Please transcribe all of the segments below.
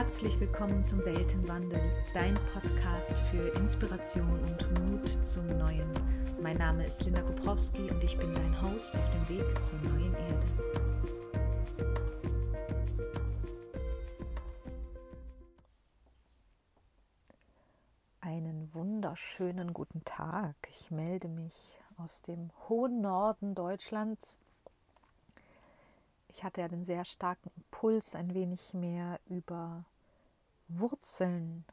Herzlich willkommen zum Weltenwandel, dein Podcast für Inspiration und Mut zum Neuen. Mein Name ist Linda Koprowski und ich bin dein Host auf dem Weg zur neuen Erde. Einen wunderschönen guten Tag. Ich melde mich aus dem hohen Norden Deutschlands ich hatte ja den sehr starken Impuls, ein wenig mehr über Wurzeln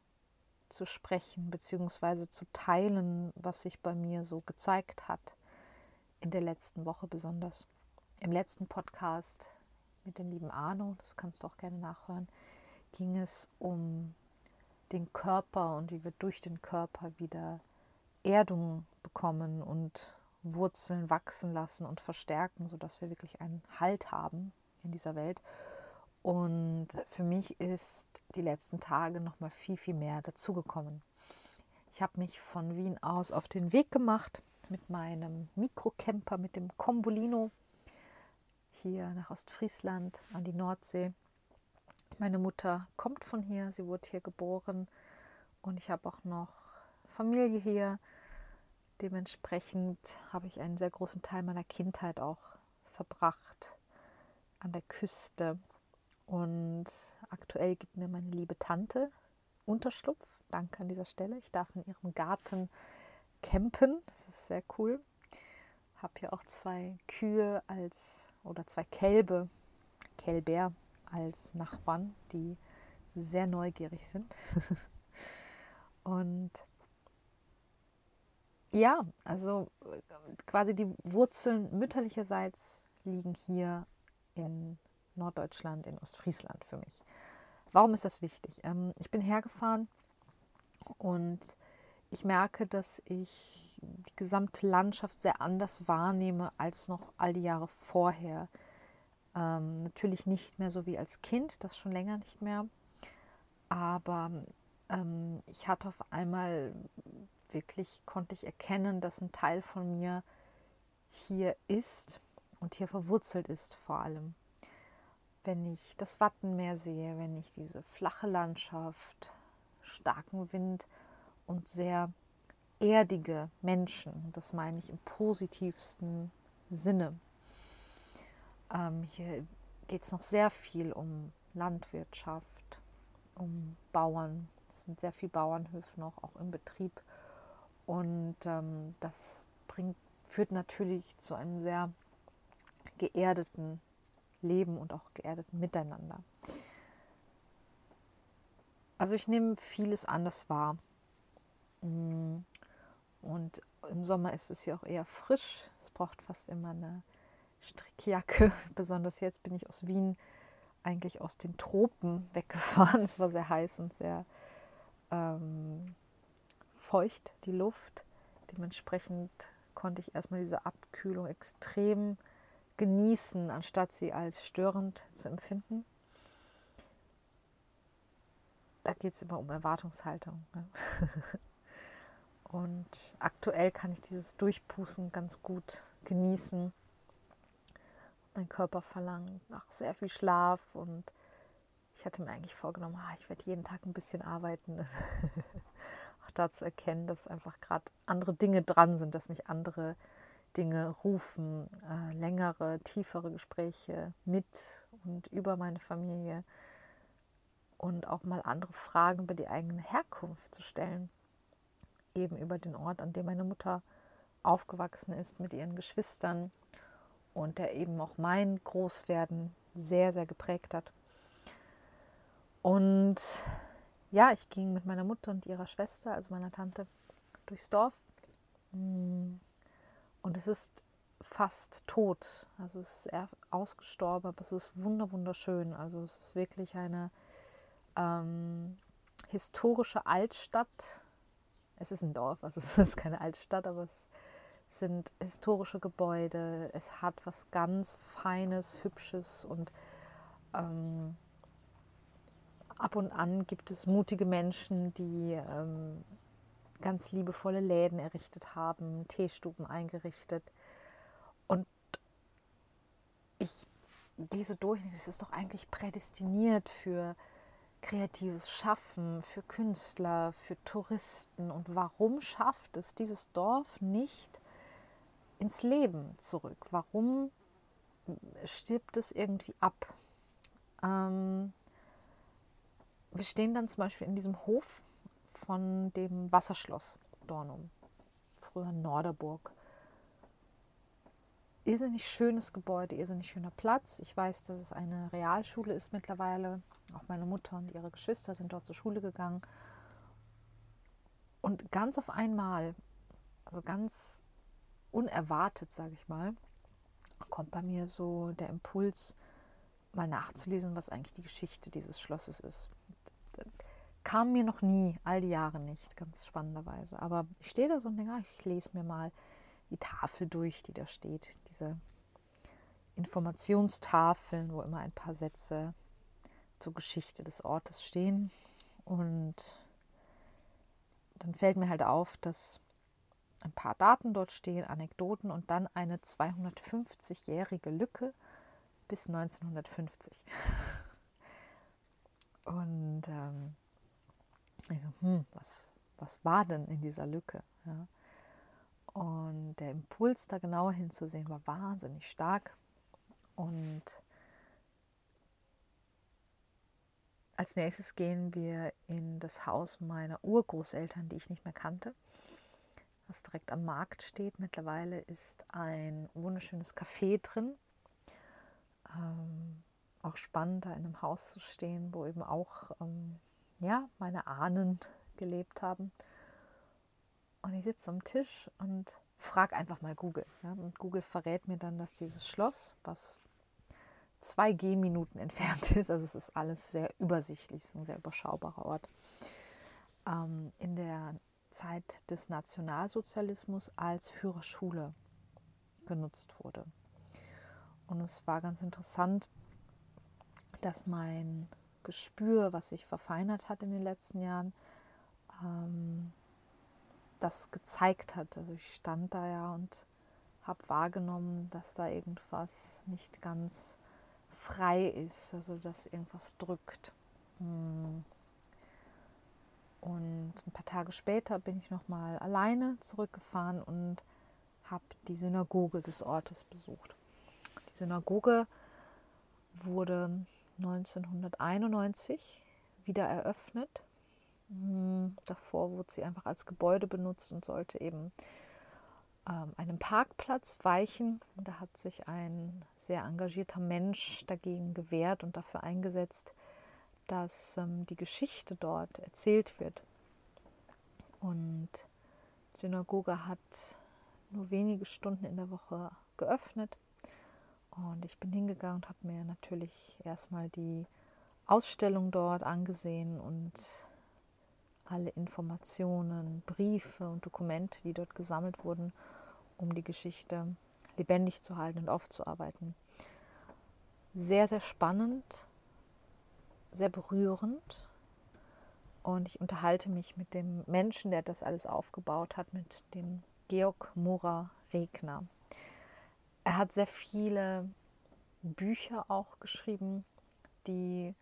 zu sprechen, beziehungsweise zu teilen, was sich bei mir so gezeigt hat, in der letzten Woche besonders. Im letzten Podcast mit dem lieben Arno, das kannst du auch gerne nachhören, ging es um den Körper und wie wir durch den Körper wieder Erdung bekommen und Wurzeln wachsen lassen und verstärken, sodass wir wirklich einen Halt haben in dieser Welt. Und für mich ist die letzten Tage noch mal viel, viel mehr dazugekommen. Ich habe mich von Wien aus auf den Weg gemacht mit meinem Mikrocamper, mit dem Combolino hier nach Ostfriesland an die Nordsee. Meine Mutter kommt von hier, sie wurde hier geboren und ich habe auch noch Familie hier. Dementsprechend habe ich einen sehr großen Teil meiner Kindheit auch verbracht an der Küste. Und aktuell gibt mir meine liebe Tante Unterschlupf. Danke an dieser Stelle. Ich darf in ihrem Garten campen. Das ist sehr cool. Habe hier auch zwei Kühe als oder zwei Kälbe, Kälber als Nachbarn, die sehr neugierig sind. Und ja, also äh, quasi die Wurzeln mütterlicherseits liegen hier in Norddeutschland, in Ostfriesland für mich. Warum ist das wichtig? Ähm, ich bin hergefahren und ich merke, dass ich die gesamte Landschaft sehr anders wahrnehme als noch all die Jahre vorher. Ähm, natürlich nicht mehr so wie als Kind, das schon länger nicht mehr. Aber ähm, ich hatte auf einmal wirklich konnte ich erkennen, dass ein Teil von mir hier ist und hier verwurzelt ist vor allem. Wenn ich das Wattenmeer sehe, wenn ich diese flache Landschaft, starken Wind und sehr erdige Menschen, das meine ich im positivsten Sinne. Ähm, hier geht es noch sehr viel um Landwirtschaft, um Bauern. Es sind sehr viele Bauernhöfe noch auch im Betrieb und ähm, das bringt, führt natürlich zu einem sehr geerdeten Leben und auch geerdeten Miteinander. Also ich nehme vieles anders wahr. Mm, und im Sommer ist es ja auch eher frisch. Es braucht fast immer eine Strickjacke. Besonders jetzt bin ich aus Wien eigentlich aus den Tropen weggefahren. Es war sehr heiß und sehr ähm, feucht, die Luft. Dementsprechend konnte ich erstmal diese Abkühlung extrem genießen, anstatt sie als störend zu empfinden. Da geht es immer um Erwartungshaltung. Ne? Und aktuell kann ich dieses Durchpusten ganz gut genießen. Mein Körper verlangt nach sehr viel Schlaf und ich hatte mir eigentlich vorgenommen, ah, ich werde jeden Tag ein bisschen arbeiten. auch da zu erkennen, dass einfach gerade andere Dinge dran sind, dass mich andere Dinge rufen, äh, längere, tiefere Gespräche mit und über meine Familie und auch mal andere Fragen über die eigene Herkunft zu stellen. Eben über den Ort, an dem meine Mutter aufgewachsen ist mit ihren Geschwistern und der eben auch mein Großwerden sehr, sehr geprägt hat. Und ja, ich ging mit meiner Mutter und ihrer Schwester, also meiner Tante, durchs Dorf. Und es ist fast tot. Also es ist eher ausgestorben, aber es ist wunderschön. Also es ist wirklich eine ähm, historische Altstadt. Es ist ein Dorf, also es ist keine Altstadt, aber es sind historische Gebäude. Es hat was ganz Feines, Hübsches und ähm, ab und an gibt es mutige Menschen, die ähm, ganz liebevolle Läden errichtet haben, Teestuben eingerichtet. Und ich lese durch, das ist doch eigentlich prädestiniert für kreatives Schaffen, für Künstler, für Touristen. Und warum schafft es dieses Dorf nicht ins Leben zurück? Warum stirbt es irgendwie ab? Ähm, wir stehen dann zum Beispiel in diesem Hof von dem Wasserschloss Dornum, früher Norderburg. Irrsinnig schönes Gebäude, irrsinnig schöner Platz. Ich weiß, dass es eine Realschule ist mittlerweile. Auch meine Mutter und ihre Geschwister sind dort zur Schule gegangen. Und ganz auf einmal, also ganz unerwartet, sage ich mal, kommt bei mir so der Impuls, mal nachzulesen, was eigentlich die Geschichte dieses Schlosses ist. Kam mir noch nie, all die Jahre nicht, ganz spannenderweise. Aber ich stehe da so und denke, ah, ich lese mir mal die Tafel durch, die da steht. Diese Informationstafeln, wo immer ein paar Sätze zur Geschichte des Ortes stehen. Und dann fällt mir halt auf, dass ein paar Daten dort stehen, Anekdoten und dann eine 250-jährige Lücke bis 1950. Und ähm, ich so, hm, was, was war denn in dieser Lücke? Ja. Und der Impuls, da genauer hinzusehen, war wahnsinnig stark. Und als nächstes gehen wir in das Haus meiner Urgroßeltern, die ich nicht mehr kannte, was direkt am Markt steht. Mittlerweile ist ein wunderschönes Café drin. Ähm, auch spannend, da in einem Haus zu stehen, wo eben auch ähm, ja, meine Ahnen gelebt haben. Und ich sitze am Tisch und frage einfach mal Google. Ja? Und Google verrät mir dann, dass dieses Schloss, was zwei Gehminuten entfernt ist, also es ist alles sehr übersichtlich, es ist ein sehr überschaubarer Ort, ähm, in der Zeit des Nationalsozialismus als Führerschule genutzt wurde. Und es war ganz interessant, dass mein Gespür, was sich verfeinert hat in den letzten Jahren, ähm, das gezeigt hat. Also ich stand da ja und habe wahrgenommen, dass da irgendwas nicht ganz frei ist, also dass irgendwas drückt. Hm. Und ein paar Tage später bin ich nochmal alleine zurückgefahren und habe die Synagoge des Ortes besucht. Die Synagoge wurde 1991 wieder eröffnet. Hm, davor wurde sie einfach als Gebäude benutzt und sollte eben ähm, einem Parkplatz weichen. Da hat sich ein sehr engagierter Mensch dagegen gewehrt und dafür eingesetzt, dass ähm, die Geschichte dort erzählt wird. Und die Synagoge hat nur wenige Stunden in der Woche geöffnet. Und ich bin hingegangen und habe mir natürlich erstmal die Ausstellung dort angesehen und alle Informationen, Briefe und Dokumente, die dort gesammelt wurden, um die Geschichte lebendig zu halten und aufzuarbeiten. Sehr, sehr spannend, sehr berührend. Und ich unterhalte mich mit dem Menschen, der das alles aufgebaut hat, mit dem Georg Mora Regner. Er hat sehr viele Bücher auch geschrieben, die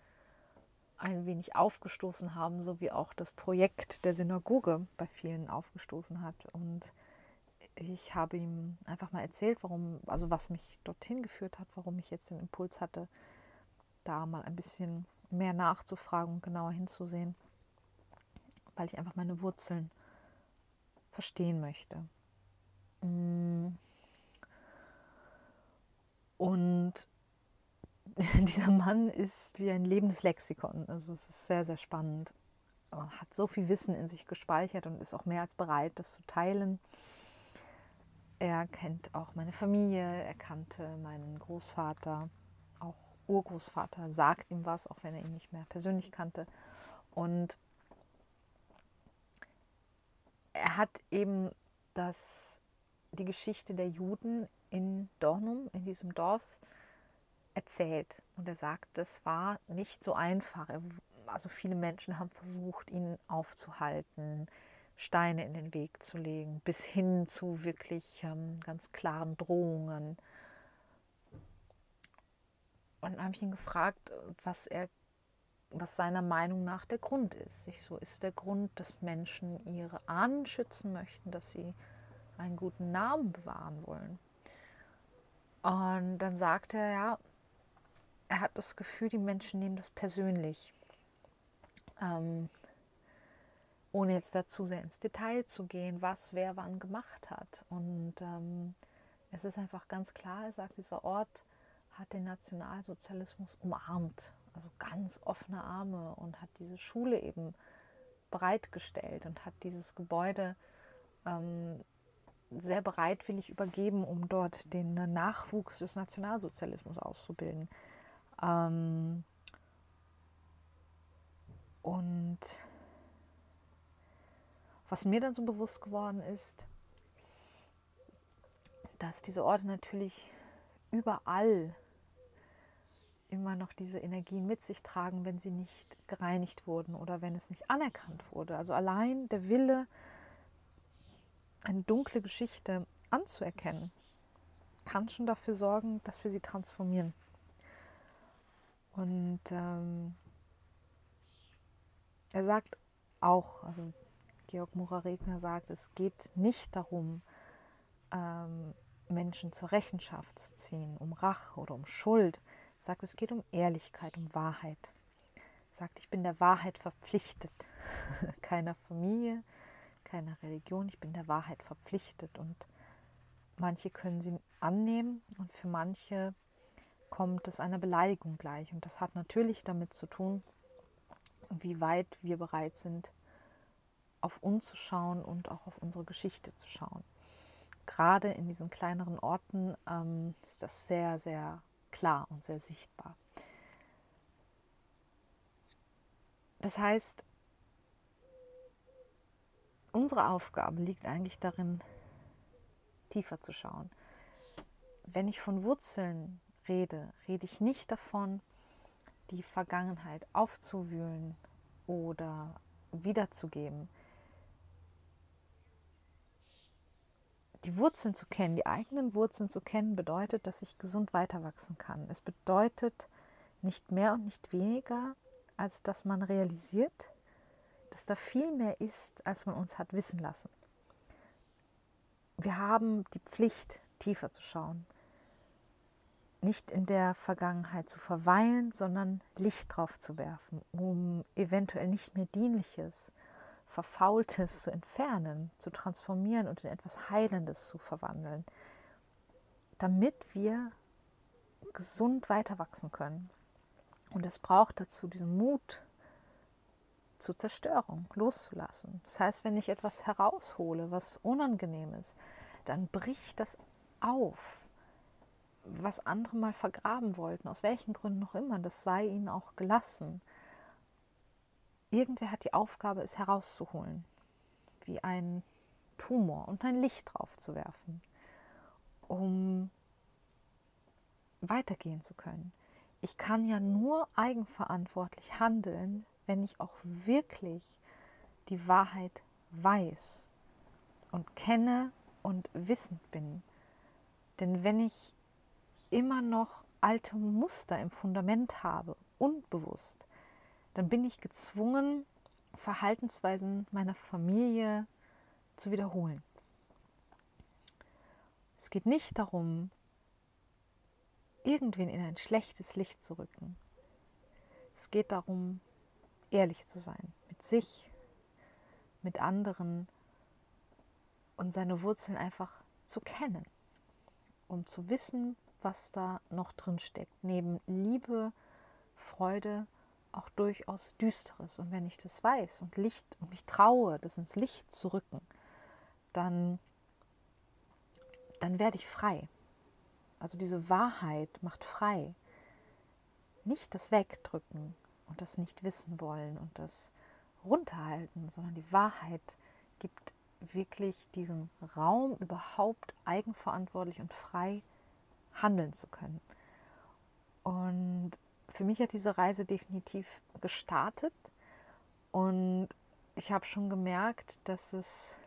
ein wenig aufgestoßen haben, so wie auch das Projekt der Synagoge bei vielen aufgestoßen hat. Und ich habe ihm einfach mal erzählt, warum, also was mich dorthin geführt hat, warum ich jetzt den Impuls hatte, da mal ein bisschen mehr nachzufragen und genauer hinzusehen, weil ich einfach meine Wurzeln verstehen möchte. Mm. Und dieser Mann ist wie ein lebendes Lexikon. Also es ist sehr, sehr spannend. Er hat so viel Wissen in sich gespeichert und ist auch mehr als bereit, das zu teilen. Er kennt auch meine Familie, er kannte meinen Großvater, auch Urgroßvater, sagt ihm was, auch wenn er ihn nicht mehr persönlich kannte. Und er hat eben das, die Geschichte der Juden in Dornum, in diesem Dorf, erzählt. Und er sagt, das war nicht so einfach. Also viele Menschen haben versucht, ihn aufzuhalten, Steine in den Weg zu legen, bis hin zu wirklich ähm, ganz klaren Drohungen. Und dann habe ich ihn gefragt, was er was seiner Meinung nach der Grund ist. So ist der Grund, dass Menschen ihre Ahnen schützen möchten, dass sie einen guten Namen bewahren wollen. Und dann sagt er, ja, er hat das Gefühl, die Menschen nehmen das persönlich. Ähm, ohne jetzt dazu sehr ins Detail zu gehen, was wer wann gemacht hat. Und ähm, es ist einfach ganz klar, er sagt, dieser Ort hat den Nationalsozialismus umarmt, also ganz offene Arme und hat diese Schule eben bereitgestellt und hat dieses Gebäude ähm, sehr bereitwillig übergeben, um dort den Nachwuchs des Nationalsozialismus auszubilden. Ähm, und was mir dann so bewusst geworden ist, dass diese Orte natürlich überall immer noch diese Energien mit sich tragen, wenn sie nicht gereinigt wurden oder wenn es nicht anerkannt wurde. Also allein der Wille, eine dunkle Geschichte anzuerkennen, kann schon dafür sorgen, dass wir sie transformieren. Und ähm, er sagt auch, also Georg Murer-Regner sagt, es geht nicht darum, ähm, Menschen zur Rechenschaft zu ziehen, um Rache oder um Schuld. Er sagt, es geht um Ehrlichkeit, um Wahrheit. Er sagt, ich bin der Wahrheit verpflichtet. keiner Familie, keiner Religion, ich bin der Wahrheit verpflichtet. Und manche können sie annehmen und für manche kommt es einer Beleidigung gleich. Und das hat natürlich damit zu tun, wie weit wir bereit sind, auf uns zu schauen und auch auf unsere Geschichte zu schauen. Gerade in diesen kleineren Orten ähm, ist das sehr, sehr klar und sehr sichtbar. Das heißt, unsere Aufgabe liegt eigentlich darin, tiefer zu schauen. Wenn ich von Wurzeln rede, rede ich nicht davon, die Vergangenheit aufzuwühlen oder wiederzugeben. Die Wurzeln zu kennen, die eigenen Wurzeln zu kennen, bedeutet, dass ich gesund weiter wachsen kann. Es bedeutet nicht mehr und nicht weniger, als dass man realisiert, dass da viel mehr ist, als man uns hat wissen lassen. Wir haben die Pflicht, tiefer zu schauen nicht in der Vergangenheit zu verweilen, sondern Licht drauf zu werfen, um eventuell nicht mehr dienliches, verfaultes zu entfernen, zu transformieren und in etwas Heilendes zu verwandeln, damit wir gesund weiter wachsen können. Und es braucht dazu diesen Mut zur Zerstörung, loszulassen. Das heißt, wenn ich etwas heraushole, was unangenehm ist, dann bricht das auf, was andere mal vergraben wollten, aus welchen Gründen noch immer, das sei ihnen auch gelassen. Irgendwer hat die Aufgabe, es herauszuholen, wie ein Tumor und ein Licht drauf zu werfen, um weitergehen zu können. Ich kann ja nur eigenverantwortlich handeln, wenn ich auch wirklich die Wahrheit weiß und kenne und wissend bin. Denn wenn ich immer noch alte Muster im Fundament habe, unbewusst, dann bin ich gezwungen, Verhaltensweisen meiner Familie zu wiederholen. Es geht nicht darum, irgendwen in ein schlechtes Licht zu rücken. Es geht darum, ehrlich zu sein mit sich, mit anderen und seine Wurzeln einfach zu kennen, um zu wissen, was da noch drin steckt. Neben Liebe, Freude auch durchaus Düsteres. Und wenn ich das weiß und Licht und mich traue, das ins Licht zu rücken, dann, dann werde ich frei. Also diese Wahrheit macht frei. Nicht das Wegdrücken und das nicht wissen wollen und das runterhalten, sondern die Wahrheit gibt wirklich diesen Raum überhaupt eigenverantwortlich und frei handeln zu können. Und für mich hat diese Reise definitiv gestartet und ich habe schon gemerkt, dass es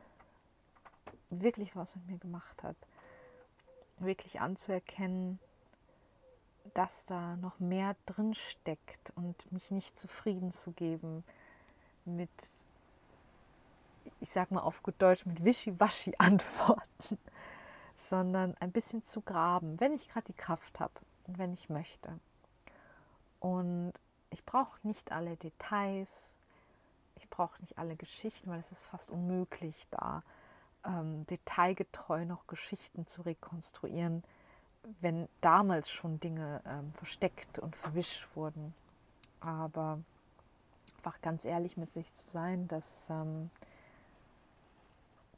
wirklich was mit mir gemacht hat. Wirklich anzuerkennen, dass da noch mehr drin steckt und mich nicht zufrieden zu geben mit, ich sag mal auf gut Deutsch, mit Wischiwaschi-Antworten, sondern ein bisschen zu graben, wenn ich gerade die Kraft habe und wenn ich möchte. Und ich brauche nicht alle Details, ich brauche nicht alle Geschichten, weil es ist fast unmöglich, da ähm, detailgetreu noch Geschichten zu rekonstruieren, wenn damals schon Dinge ähm, versteckt und verwischt wurden. Aber einfach ganz ehrlich mit sich zu sein, dass, ähm,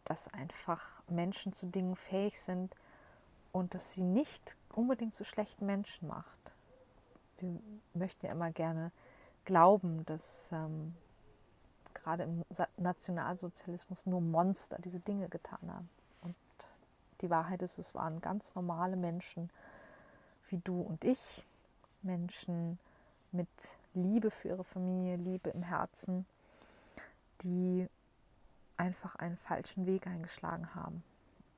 dass einfach Menschen zu Dingen fähig sind und dass sie nicht unbedingt zu schlechten Menschen macht. Wir möchten ja immer gerne glauben, dass ähm, gerade im Nationalsozialismus nur Monster diese Dinge getan haben. Die Wahrheit ist, es waren ganz normale Menschen wie du und ich, Menschen mit Liebe für ihre Familie, Liebe im Herzen, die einfach einen falschen Weg eingeschlagen haben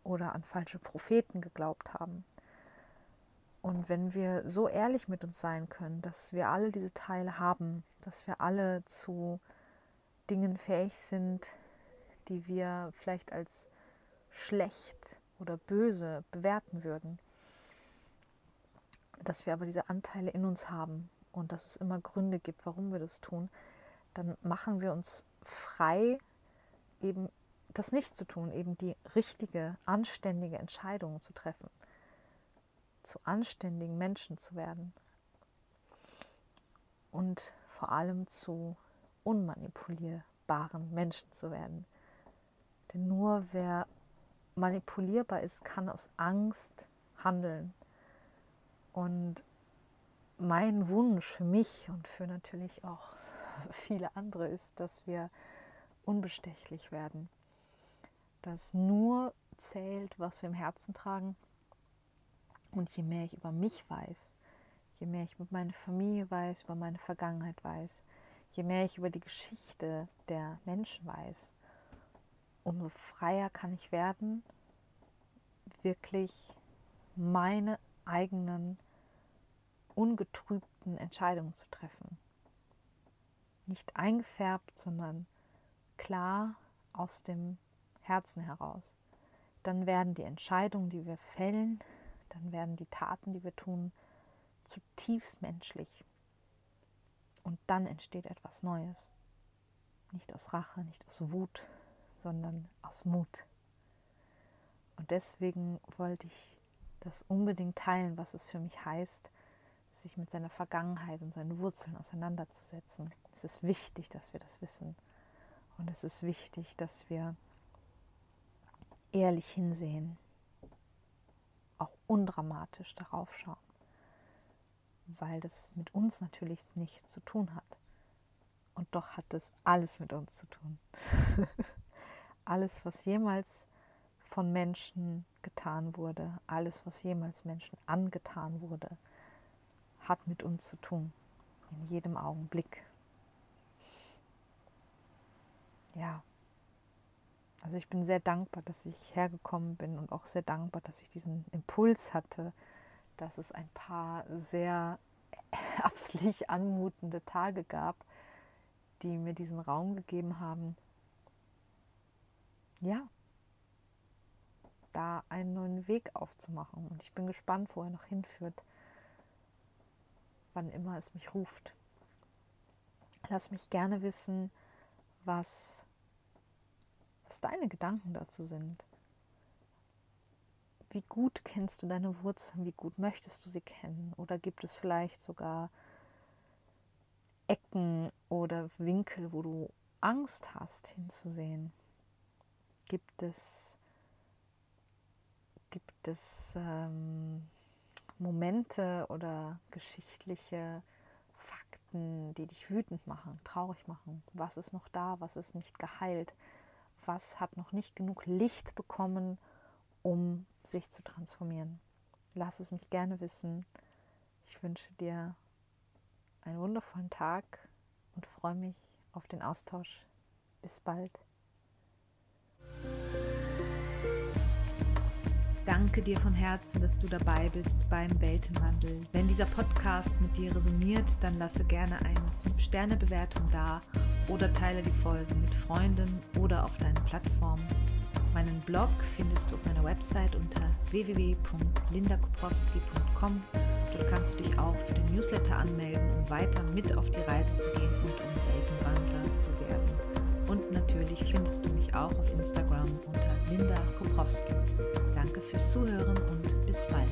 oder an falsche Propheten geglaubt haben. Und wenn wir so ehrlich mit uns sein können, dass wir alle diese Teile haben, dass wir alle zu Dingen fähig sind, die wir vielleicht als schlecht oder böse bewerten würden, dass wir aber diese Anteile in uns haben und dass es immer Gründe gibt, warum wir das tun, dann machen wir uns frei, eben das nicht zu tun, eben die richtige, anständige Entscheidung zu treffen, zu anständigen Menschen zu werden und vor allem zu unmanipulierbaren Menschen zu werden. Denn nur wer manipulierbar ist, kann aus Angst handeln. Und mein Wunsch für mich und für natürlich auch viele andere ist, dass wir unbestechlich werden. Dass nur zählt, was wir im Herzen tragen. Und je mehr ich über mich weiß, je mehr ich über meine Familie weiß, über meine Vergangenheit weiß, je mehr ich über die Geschichte der Menschen weiß, umso freier kann ich werden, wirklich meine eigenen ungetrübten Entscheidungen zu treffen. Nicht eingefärbt, sondern klar aus dem Herzen heraus. Dann werden die Entscheidungen, die wir fällen, dann werden die Taten, die wir tun, zutiefst menschlich. Und dann entsteht etwas Neues. Nicht aus Rache, nicht aus Wut, sondern aus Mut. Und deswegen wollte ich das unbedingt teilen, was es für mich heißt, sich mit seiner Vergangenheit und seinen Wurzeln auseinanderzusetzen. Es ist wichtig, dass wir das wissen. Und es ist wichtig, dass wir ehrlich hinsehen, auch undramatisch darauf schauen weil das mit uns natürlich nichts zu tun hat. Und doch hat das alles mit uns zu tun. alles, was jemals von Menschen getan wurde, alles, was jemals Menschen angetan wurde, hat mit uns zu tun. In jedem Augenblick. Ja. Also ich bin sehr dankbar, dass ich hergekommen bin und auch sehr dankbar, dass ich diesen Impuls hatte, dass es ein paar sehr herbstlich anmutende Tage gab, die mir diesen Raum gegeben haben, ja, da einen neuen Weg aufzumachen. Und ich bin gespannt, wo er noch hinführt, wann immer es mich ruft. Lass mich gerne wissen, was, was deine Gedanken dazu sind. Wie gut kennst du deine Wurzeln? Wie gut möchtest du sie kennen? Oder gibt es vielleicht sogar Ecken oder Winkel, wo du Angst hast hinzusehen? Gibt es, gibt es ähm, Momente oder geschichtliche Fakten, die dich wütend machen, traurig machen? Was ist noch da? Was ist nicht geheilt? Was hat noch nicht genug Licht bekommen? um sich zu transformieren. Lass es mich gerne wissen. Ich wünsche dir einen wundervollen Tag und freue mich auf den Austausch. Bis bald. Danke dir von Herzen, dass du dabei bist beim Weltenwandel. Wenn dieser Podcast mit dir resoniert, dann lasse gerne eine 5-Sterne-Bewertung da oder teile die Folgen mit Freunden oder auf deinen Plattformen. Meinen Blog findest du auf meiner Website unter www.lindakoprowski.com. Dort kannst du dich auch für den Newsletter anmelden, um weiter mit auf die Reise zu gehen und um Weltenwandler zu werden. Und natürlich findest du mich auch auf Instagram unter Linda Koprowski. Danke fürs Zuhören und bis bald.